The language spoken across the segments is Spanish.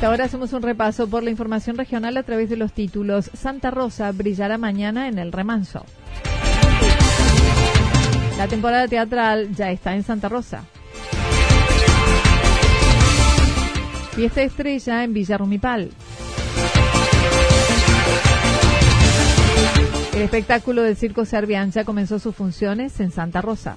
Ahora hacemos un repaso por la información regional a través de los títulos. Santa Rosa brillará mañana en el remanso. La temporada teatral ya está en Santa Rosa. Fiesta estrella en Villa Rumipal. El espectáculo del Circo Servian ya comenzó sus funciones en Santa Rosa.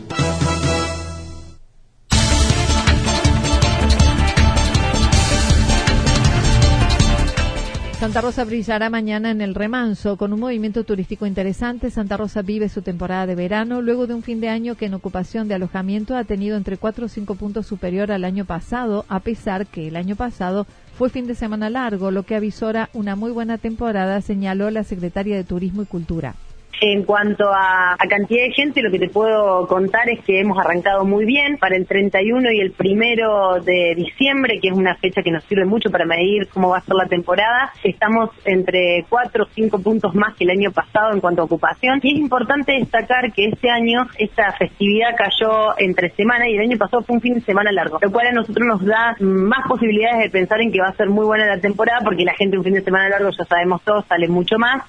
Santa Rosa brillará mañana en el remanso con un movimiento turístico interesante. Santa Rosa vive su temporada de verano luego de un fin de año que en ocupación de alojamiento ha tenido entre 4 o 5 puntos superior al año pasado, a pesar que el año pasado fue fin de semana largo, lo que avisora una muy buena temporada, señaló la secretaria de Turismo y Cultura. En cuanto a, cantidad de gente, lo que te puedo contar es que hemos arrancado muy bien para el 31 y el primero de diciembre, que es una fecha que nos sirve mucho para medir cómo va a ser la temporada. Estamos entre 4 o 5 puntos más que el año pasado en cuanto a ocupación. Y es importante destacar que este año esta festividad cayó entre semana y el año pasado fue un fin de semana largo, lo cual a nosotros nos da más posibilidades de pensar en que va a ser muy buena la temporada porque la gente un fin de semana largo, ya sabemos todos, sale mucho más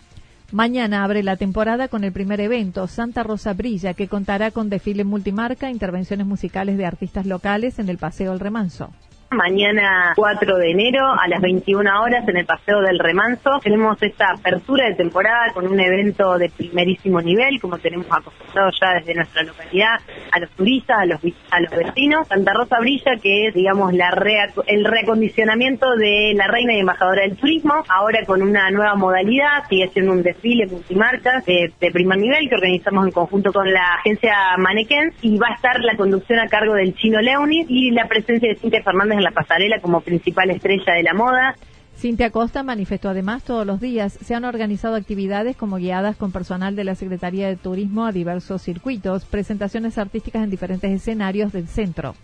Mañana abre la temporada con el primer evento, Santa Rosa Brilla, que contará con desfile multimarca, intervenciones musicales de artistas locales en el Paseo El Remanso. Mañana 4 de enero a las 21 horas en el Paseo del Remanso tenemos esta apertura de temporada con un evento de primerísimo nivel, como tenemos acostumbrado ya desde nuestra localidad a los turistas, a los, a los vecinos. Santa Rosa Brilla, que es, digamos, la el reacondicionamiento de la reina y embajadora del turismo, ahora con una nueva modalidad, sigue siendo un desfile multimarcas de, de primer nivel que organizamos en conjunto con la agencia Mannequins y va a estar la conducción a cargo del chino Leonis y la presencia de Cintia Fernández la pasarela como principal estrella de la moda. Cintia Costa manifestó además todos los días se han organizado actividades como guiadas con personal de la Secretaría de Turismo a diversos circuitos, presentaciones artísticas en diferentes escenarios del centro.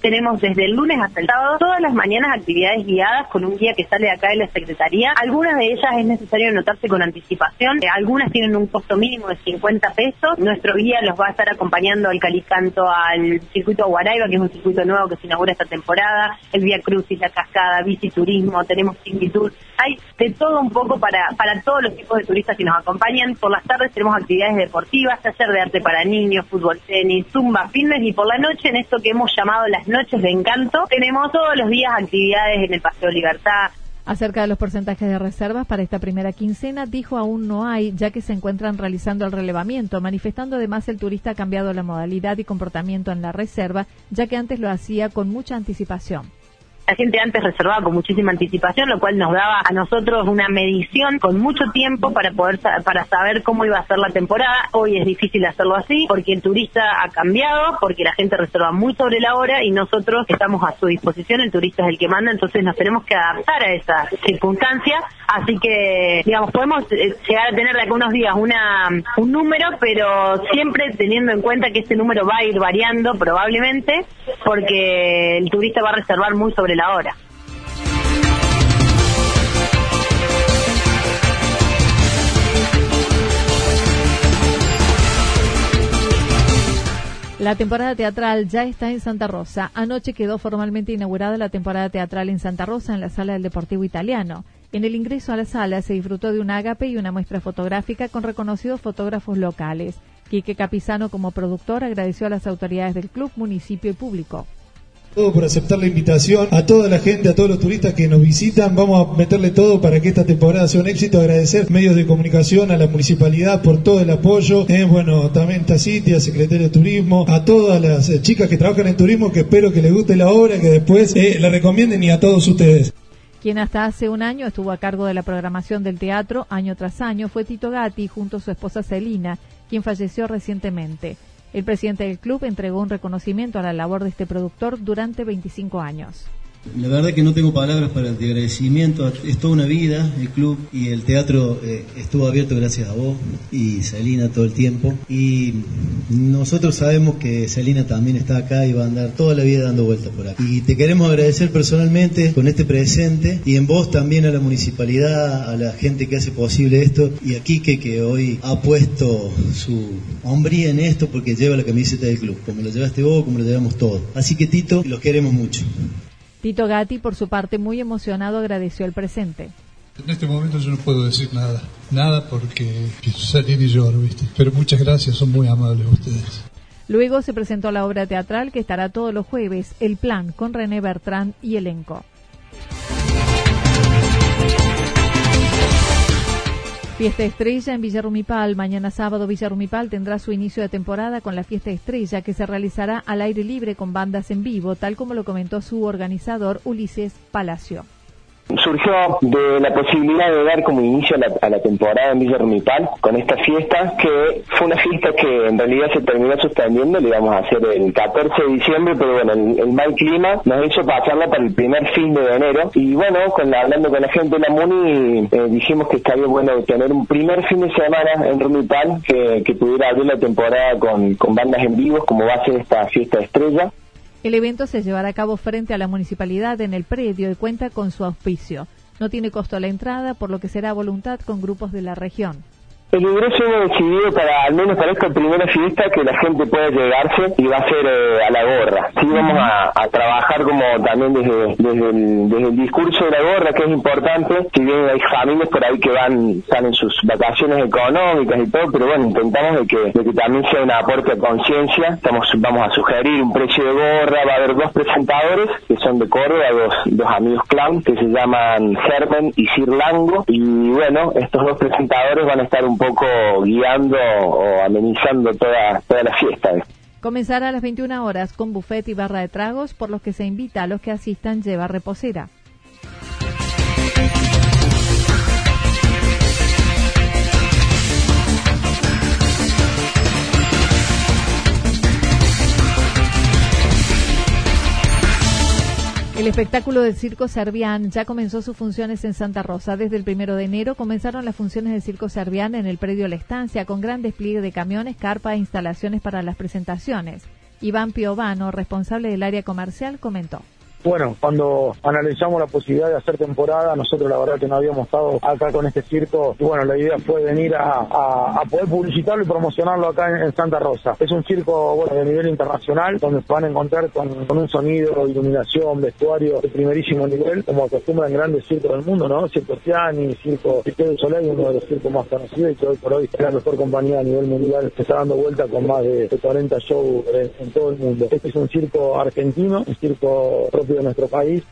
Tenemos desde el lunes hasta el sábado todas las mañanas actividades guiadas con un guía que sale de acá de la Secretaría. Algunas de ellas es necesario anotarse con anticipación. Eh, algunas tienen un costo mínimo de 50 pesos. Nuestro guía los va a estar acompañando al Calicanto al circuito Guaraiba, que es un circuito nuevo que se inaugura esta temporada. El Vía Crucis, la Cascada, Turismo, tenemos Tour. Hay de todo un poco para, para todos los tipos de turistas que nos acompañan. Por las tardes tenemos actividades deportivas, taller de arte para niños, fútbol, tenis, zumba, fitness y por la noche en esto que hemos llamado las noches de encanto. Tenemos todos los días actividades en el Paseo Libertad, Acerca de los porcentajes de reservas para esta primera quincena, dijo aún no hay, ya que se encuentran realizando el relevamiento, manifestando además el turista ha cambiado la modalidad y comportamiento en la reserva, ya que antes lo hacía con mucha anticipación. La gente antes reservaba con muchísima anticipación, lo cual nos daba a nosotros una medición con mucho tiempo para poder para saber cómo iba a ser la temporada. Hoy es difícil hacerlo así porque el turista ha cambiado, porque la gente reserva muy sobre la hora y nosotros estamos a su disposición, el turista es el que manda, entonces nos tenemos que adaptar a esa circunstancia. Así que, digamos, podemos eh, llegar a tener de algunos días una, un número, pero siempre teniendo en cuenta que ese número va a ir variando probablemente, porque el turista va a reservar muy sobre la hora. La temporada teatral ya está en Santa Rosa. Anoche quedó formalmente inaugurada la temporada teatral en Santa Rosa en la sala del Deportivo Italiano. En el ingreso a la sala se disfrutó de un ágape y una muestra fotográfica con reconocidos fotógrafos locales. Quique Capizano, como productor, agradeció a las autoridades del club, municipio y público todo por aceptar la invitación, a toda la gente, a todos los turistas que nos visitan, vamos a meterle todo para que esta temporada sea un éxito, agradecer medios de comunicación, a la municipalidad por todo el apoyo, eh, bueno, también Taciti, a Secretario de Turismo, a todas las eh, chicas que trabajan en turismo, que espero que les guste la obra, que después eh, la recomienden y a todos ustedes. Quien hasta hace un año estuvo a cargo de la programación del teatro año tras año fue Tito Gatti junto a su esposa Celina, quien falleció recientemente. El presidente del club entregó un reconocimiento a la labor de este productor durante 25 años. La verdad que no tengo palabras para el agradecimiento. Es toda una vida el club y el teatro eh, estuvo abierto gracias a vos y Salina todo el tiempo. Y nosotros sabemos que Salina también está acá y va a andar toda la vida dando vueltas por aquí. Y te queremos agradecer personalmente con este presente y en vos también a la municipalidad, a la gente que hace posible esto y a Quique que hoy ha puesto su hombría en esto porque lleva la camiseta del club, como lo llevaste vos, como lo llevamos todos. Así que Tito, los queremos mucho. Tito Gatti, por su parte, muy emocionado, agradeció el presente. En este momento yo no puedo decir nada, nada porque salir y lloro, ¿viste? Pero muchas gracias, son muy amables ustedes. Luego se presentó la obra teatral que estará todos los jueves, El Plan, con René Bertrand y elenco. Fiesta Estrella en Villarrumipal. Mañana sábado Villarrumipal tendrá su inicio de temporada con la Fiesta Estrella que se realizará al aire libre con bandas en vivo, tal como lo comentó su organizador Ulises Palacio surgió de la posibilidad de dar como inicio a la, temporada en Villa Rumipal con esta fiesta, que fue una fiesta que en realidad se terminó suspendiendo, le íbamos a hacer el 14 de diciembre, pero bueno, el, mal clima nos hizo pasarla para el primer fin de enero. Y bueno, con hablando con la gente de la MUNI, eh, dijimos que estaría bueno tener un primer fin de semana en Rumipal que, que pudiera abrir la temporada con, con bandas en vivos, como va a ser esta fiesta estrella. El evento se llevará a cabo frente a la municipalidad en el predio y cuenta con su auspicio. No tiene costo la entrada, por lo que será voluntad con grupos de la región. El ingreso hemos decidido para, al menos para esta primera fiesta, que la gente pueda llegarse y va a ser eh, a la gorra. Sí, vamos a, trabajar como también desde, desde, el, discurso de la gorra, que es importante. Si bien hay familias por ahí que van, están en sus vacaciones económicas y todo, pero bueno, intentamos de que, de que también sea un aporte a conciencia. Estamos, vamos a sugerir un precio de gorra, va a haber dos presentadores que son de Córdoba, dos, dos amigos clown que se llaman Germen y Sir Lango. Y bueno, estos dos presentadores van a estar un poco guiando o amenizando toda, toda la fiesta. Comenzará a las 21 horas con buffet y barra de tragos, por los que se invita a los que asistan llevar reposera. El espectáculo del Circo Servián ya comenzó sus funciones en Santa Rosa. Desde el primero de enero comenzaron las funciones del Circo Servián en el predio La Estancia con gran despliegue de camiones, carpa e instalaciones para las presentaciones. Iván Piovano, responsable del área comercial, comentó. Bueno, cuando analizamos la posibilidad de hacer temporada, nosotros la verdad que no habíamos estado acá con este circo y bueno, la idea fue venir a, poder publicitarlo y promocionarlo acá en, Santa Rosa. Es un circo bueno, de nivel internacional donde se van a encontrar con, un sonido, iluminación, vestuario de primerísimo nivel, como acostumbran grandes circos del mundo, ¿no? Circo Ciani, Circo Cirque Soleil, uno de los circos más conocidos y que hoy por hoy es la mejor compañía a nivel mundial que está dando vuelta con más de 40 shows en, todo el mundo. Este es un circo argentino, un circo propio nuestro país.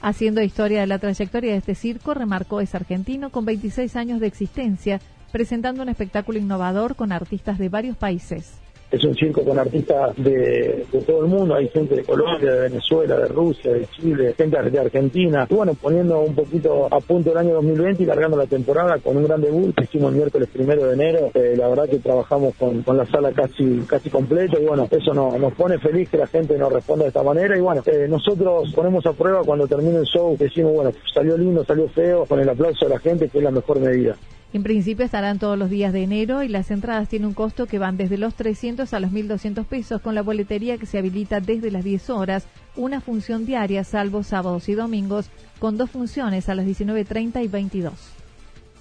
Haciendo historia de la trayectoria de este circo, remarcó es argentino con 26 años de existencia, presentando un espectáculo innovador con artistas de varios países es un circo con artistas de, todo el mundo, hay gente de Colombia, de Venezuela, de Rusia, de Chile, gente de Argentina, y bueno, poniendo un poquito a punto el año 2020 y largando la temporada con un gran debut que hicimos el miércoles primero de enero, eh, la verdad que trabajamos con, la sala casi casi completa y bueno, eso nos pone feliz que la gente nos responda de esta manera. Y bueno, eh, nosotros ponemos a prueba cuando termine el show, decimos, bueno, salió lindo, salió feo, con el aplauso de la gente, que es la mejor medida. En principio estarán todos los días de enero y las entradas tienen un costo que van desde los 300 a los 1.200 pesos con la boletería que se habilita desde las 10 horas, una función diaria salvo sábados y domingos, con dos funciones a las 19.30 y 22.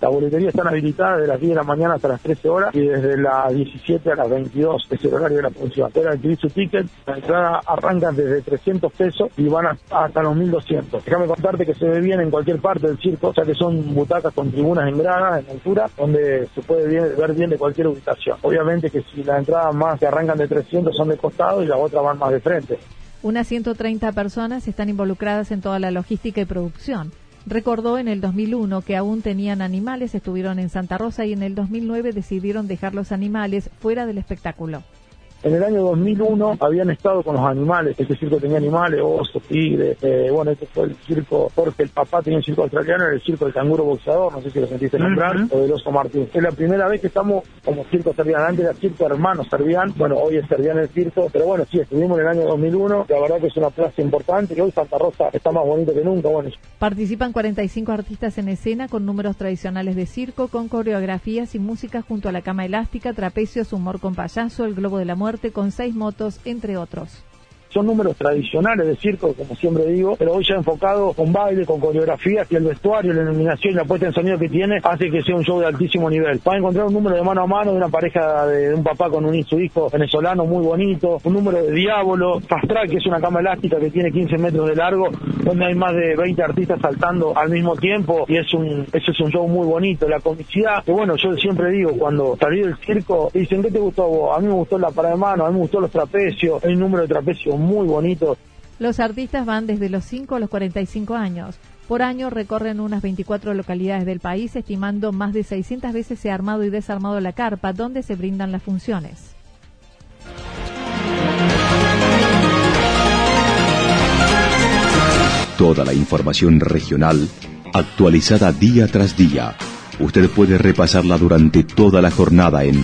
La boletería está habilitada desde las 10 de la mañana hasta las 13 horas y desde las 17 a las 22 es el horario de la función. Pueden adquirir su ticket, la entrada arranca desde 300 pesos y van hasta los 1200. Déjame contarte que se ve bien en cualquier parte del circo, sea que son butacas con tribunas en grada, en altura, donde se puede ver bien de cualquier ubicación. Obviamente que si las entradas más que arrancan de 300 son de costado y las otras van más de frente. Unas 130 personas están involucradas en toda la logística y producción. Recordó en el 2001 que aún tenían animales, estuvieron en Santa Rosa y en el 2009 decidieron dejar los animales fuera del espectáculo. En el año 2001 habían estado con los animales, este circo tenía animales, osos, tigres, eh, bueno, este fue el circo, porque el papá tenía un circo australiano, era el circo del canguro boxeador, no sé si lo sentiste nombrar, o del oso Martín. Es la primera vez que estamos como circo servián, antes era circo hermano servián, bueno, hoy es servián el circo, pero bueno, sí, estuvimos en el año 2001, la verdad que es una plaza importante, que hoy Santa Rosa está más bonito que nunca, bueno. Participan 45 artistas en escena con números tradicionales de circo, con coreografías y música junto a la cama elástica, trapecios, humor con payaso, el globo de la muerte, con seis motos, entre otros. Son números tradicionales de circo, como siempre digo, pero hoy ya enfocado con baile, con coreografías y el vestuario, la iluminación y la puesta en sonido que tiene hace que sea un show de altísimo nivel. Va a encontrar un número de mano a mano de una pareja de, un papá con un, su hijo venezolano muy bonito, un número de Diablo, Fast Track, que es una cama elástica que tiene 15 metros de largo, donde hay más de 20 artistas saltando al mismo tiempo y es un, eso es un show muy bonito. La comicidad, que bueno, yo siempre digo, cuando salí del circo, dicen, ¿qué te gustó vos? A mí me gustó la parada de mano, a mí me gustó los trapecios, el número de trapecios muy bonito. Los artistas van desde los 5 a los 45 años. Por año recorren unas 24 localidades del país, estimando más de 600 veces se ha armado y desarmado la carpa, donde se brindan las funciones. Toda la información regional actualizada día tras día. Usted puede repasarla durante toda la jornada en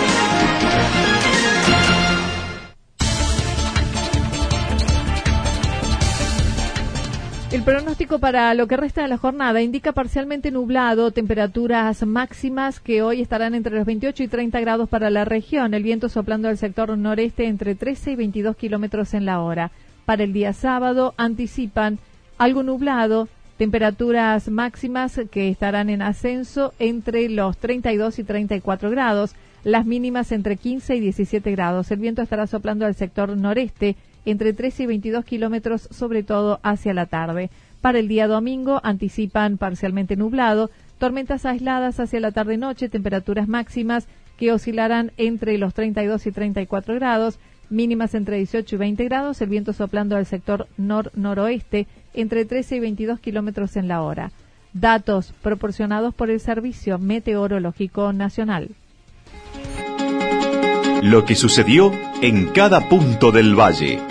El pronóstico para lo que resta de la jornada indica parcialmente nublado, temperaturas máximas que hoy estarán entre los 28 y 30 grados para la región, el viento soplando al sector noreste entre 13 y 22 kilómetros en la hora. Para el día sábado anticipan algo nublado, temperaturas máximas que estarán en ascenso entre los 32 y 34 grados, las mínimas entre 15 y 17 grados. El viento estará soplando al sector noreste entre 13 y 22 kilómetros, sobre todo hacia la tarde. Para el día domingo anticipan parcialmente nublado, tormentas aisladas hacia la tarde-noche, temperaturas máximas que oscilarán entre los 32 y 34 grados, mínimas entre 18 y 20 grados, el viento soplando al sector nor-noroeste entre 13 y 22 kilómetros en la hora. Datos proporcionados por el Servicio Meteorológico Nacional. Lo que sucedió en cada punto del valle.